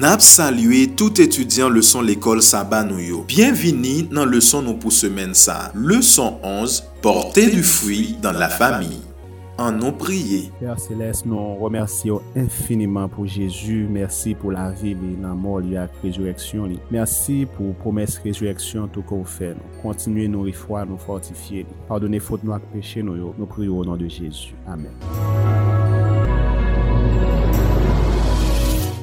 Nap salue tout étudiant leçon l'école Saba nou yo. Bienvenue dans leçon nou pour semaine ça. Leçon 11, porter du fruit dans la famille. En nous prier. Père Céleste, nous remercions infiniment pour Jésus. Merci pour la vie, la mort, la résurrection. Merci pour promesse résurrection tout qu'on fait. Continuez nous foi, nous fortifier. Pardonnez faute nous péché nous. Nous prions au nom de Jésus. Amen.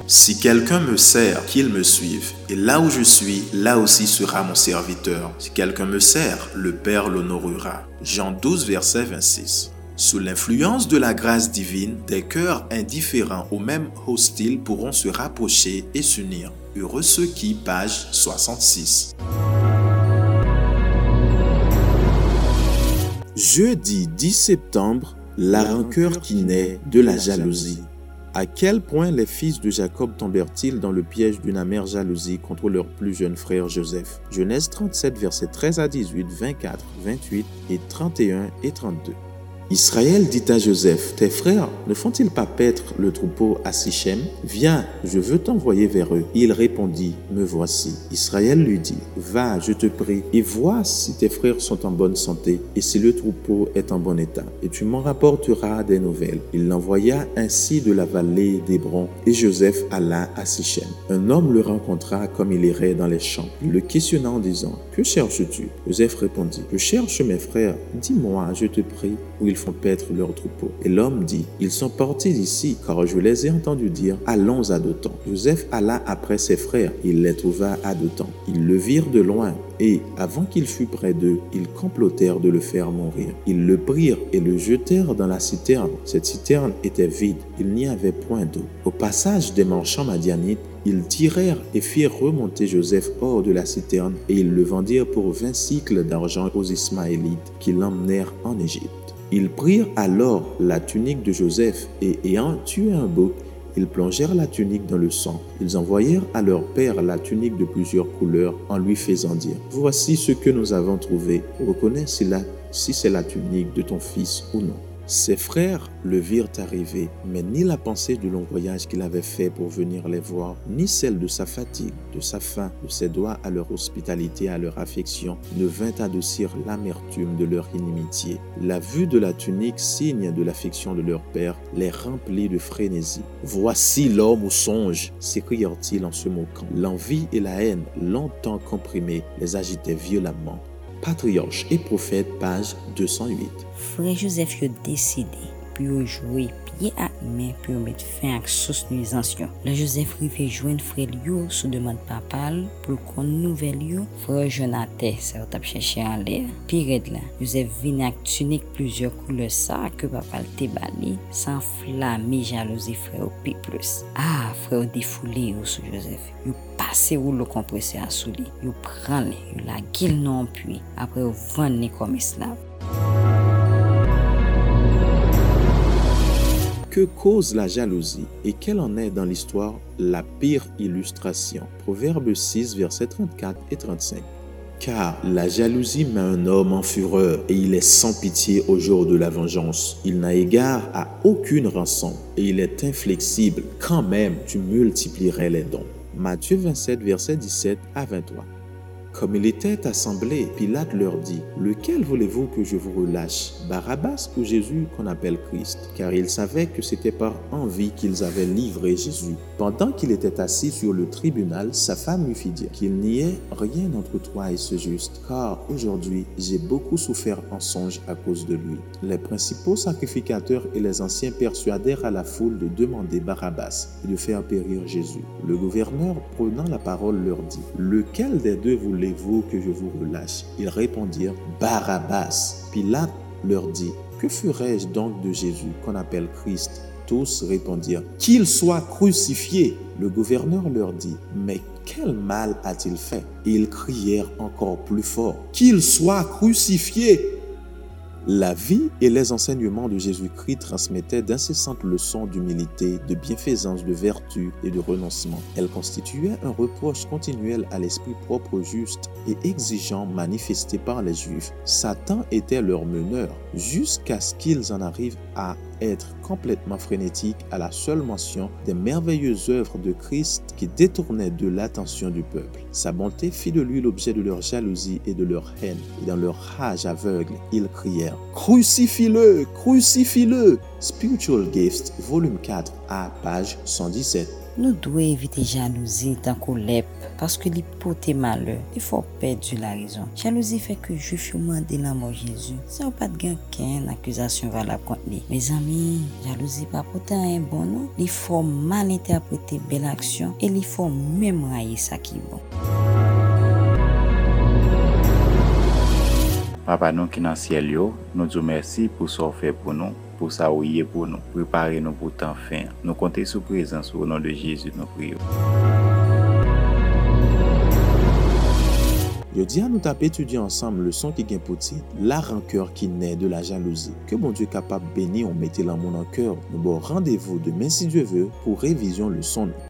Si quelqu'un me sert, qu'il me suive. Et là où je suis, là aussi sera mon serviteur. Si quelqu'un me sert, le Père l'honorera. Jean 12, verset 26. Sous l'influence de la grâce divine, des cœurs indifférents ou même hostiles pourront se rapprocher et s'unir. Heureux ceux qui, page 66. Jeudi 10 septembre, la rancœur qui naît de la jalousie. À quel point les fils de Jacob tombèrent-ils dans le piège d'une amère jalousie contre leur plus jeune frère Joseph? Genèse 37, versets 13 à 18, 24, 28 et 31 et 32. Israël dit à Joseph, Tes frères ne font-ils pas paître le troupeau à Sichem? Viens, je veux t'envoyer vers eux. Il répondit, Me voici. Israël lui dit, Va, je te prie, et vois si tes frères sont en bonne santé, et si le troupeau est en bon état, et tu m'en rapporteras des nouvelles. Il l'envoya ainsi de la vallée d'Hébron, et Joseph alla à Sichem. Un homme le rencontra comme il irait dans les champs. Il le questionna en disant, Que cherches-tu? Joseph répondit, Je cherche mes frères, dis-moi, je te prie, où ils font paître leurs troupeaux. Et l'homme dit, ils sont partis d'ici, car je les ai entendus dire, allons à Dotan. Joseph alla après ses frères, il les trouva à Dotan. Ils le virent de loin, et avant qu'il fût près d'eux, ils complotèrent de le faire mourir. Ils le prirent et le jetèrent dans la citerne. Cette citerne était vide, il n'y avait point d'eau. Au passage des marchands madianites, ils tirèrent et firent remonter Joseph hors de la citerne, et ils le vendirent pour vingt cycles d'argent aux Ismaélites, qui l'emmenèrent en Égypte. Ils prirent alors la tunique de Joseph et ayant tué un bouc, ils plongèrent la tunique dans le sang. Ils envoyèrent à leur père la tunique de plusieurs couleurs en lui faisant dire, Voici ce que nous avons trouvé. Reconnais si, si c'est la tunique de ton fils ou non. Ses frères le virent arriver, mais ni la pensée du long voyage qu'il avait fait pour venir les voir, ni celle de sa fatigue, de sa faim, de ses doigts à leur hospitalité, à leur affection, ne vint adoucir l'amertume de leur inimitié. La vue de la tunique, signe de l'affection de leur père, les remplit de frénésie. Voici l'homme au songe, s'écrièrent-ils en se moquant. L'envie et la haine, longtemps comprimées, les agitaient violemment. Patriarche et Prophète, page 208. Frère Joseph a décidé puis jouer pied à main pour mettre fin à sous nuisance. Le Joseph rive joindre frère yo sous demande papal pour qu'on nouvelle yo frère Jonathan ça t'a cherché en l'air. Pire de là, Joseph vient avec tunique plusieurs couleurs ça que papa te bali sans flamme jalousie frère au plus. Ah frère défoulé sous Joseph. Yo passé ou le compresseur à sous lui. Yo prend yo la guille non puis après vendre comme esclave. Que cause la jalousie et quelle en est dans l'histoire la pire illustration? Proverbe 6, versets 34 et 35. Car la jalousie met un homme en fureur et il est sans pitié au jour de la vengeance. Il n'a égard à aucune rançon et il est inflexible. Quand même, tu multiplierais les dons. Matthieu 27, versets 17 à 23. Comme il était assemblé, Pilate leur dit, Lequel voulez-vous que je vous relâche, Barabbas ou Jésus qu'on appelle Christ? Car il savait que c'était par envie qu'ils avaient livré Jésus. Pendant qu'il était assis sur le tribunal, sa femme lui fit dire qu'il n'y ait rien entre toi et ce juste, car aujourd'hui j'ai beaucoup souffert en songe à cause de lui. Les principaux sacrificateurs et les anciens persuadèrent à la foule de demander Barabbas et de faire périr Jésus. Le gouverneur, prenant la parole, leur dit, Lequel des deux voulez vous que je vous relâche Ils répondirent, Barabbas. Pilate leur dit, Que ferai-je donc de Jésus qu'on appelle Christ? Tous répondirent, Qu'il soit crucifié. Le gouverneur leur dit, Mais quel mal a-t-il fait? Ils crièrent encore plus fort, Qu'il soit crucifié. La vie et les enseignements de Jésus-Christ transmettaient d'incessantes leçons d'humilité, de bienfaisance, de vertu et de renoncement. Elles constituaient un reproche continuel à l'esprit propre, juste et exigeant manifesté par les Juifs. Satan était leur meneur jusqu'à ce qu'ils en arrivent à être complètement frénétique à la seule mention des merveilleuses œuvres de Christ qui détournaient de l'attention du peuple. Sa bonté fit de lui l'objet de leur jalousie et de leur haine, et dans leur rage aveugle, ils crièrent Crucifie-le Crucifie-le Spiritual Gifts, volume 4, à page 117. Nou dwe evite jalouzi tan kou lep, paske li pote male, li fò perdi la rizon. Jalouzi fè ke juf yo mande nan mò Jezu, se ou pat gen ken akuzasyon valap kont li. Me zami, jalouzi pa pote an en bon nou, li fò mal interprete bel aksyon, e li fò mèm raye sa ki bon. Papa nou ki nan siel yo, nou djou mersi pou sou fè pou nou, pou sa ou ye pou nou, prepare nou pou tan fin. Nou konte sou prezans ou nan de Jezu nou priyo. Yo di ah, an nou tap etudye ansam le son ki gen poti, la rankeur ki ne de la jalouzi. Ke bon Diyo kapap beni ou mette la moun an keur, nou bo randevou demen si Diyo ve pou revizyon le son nou.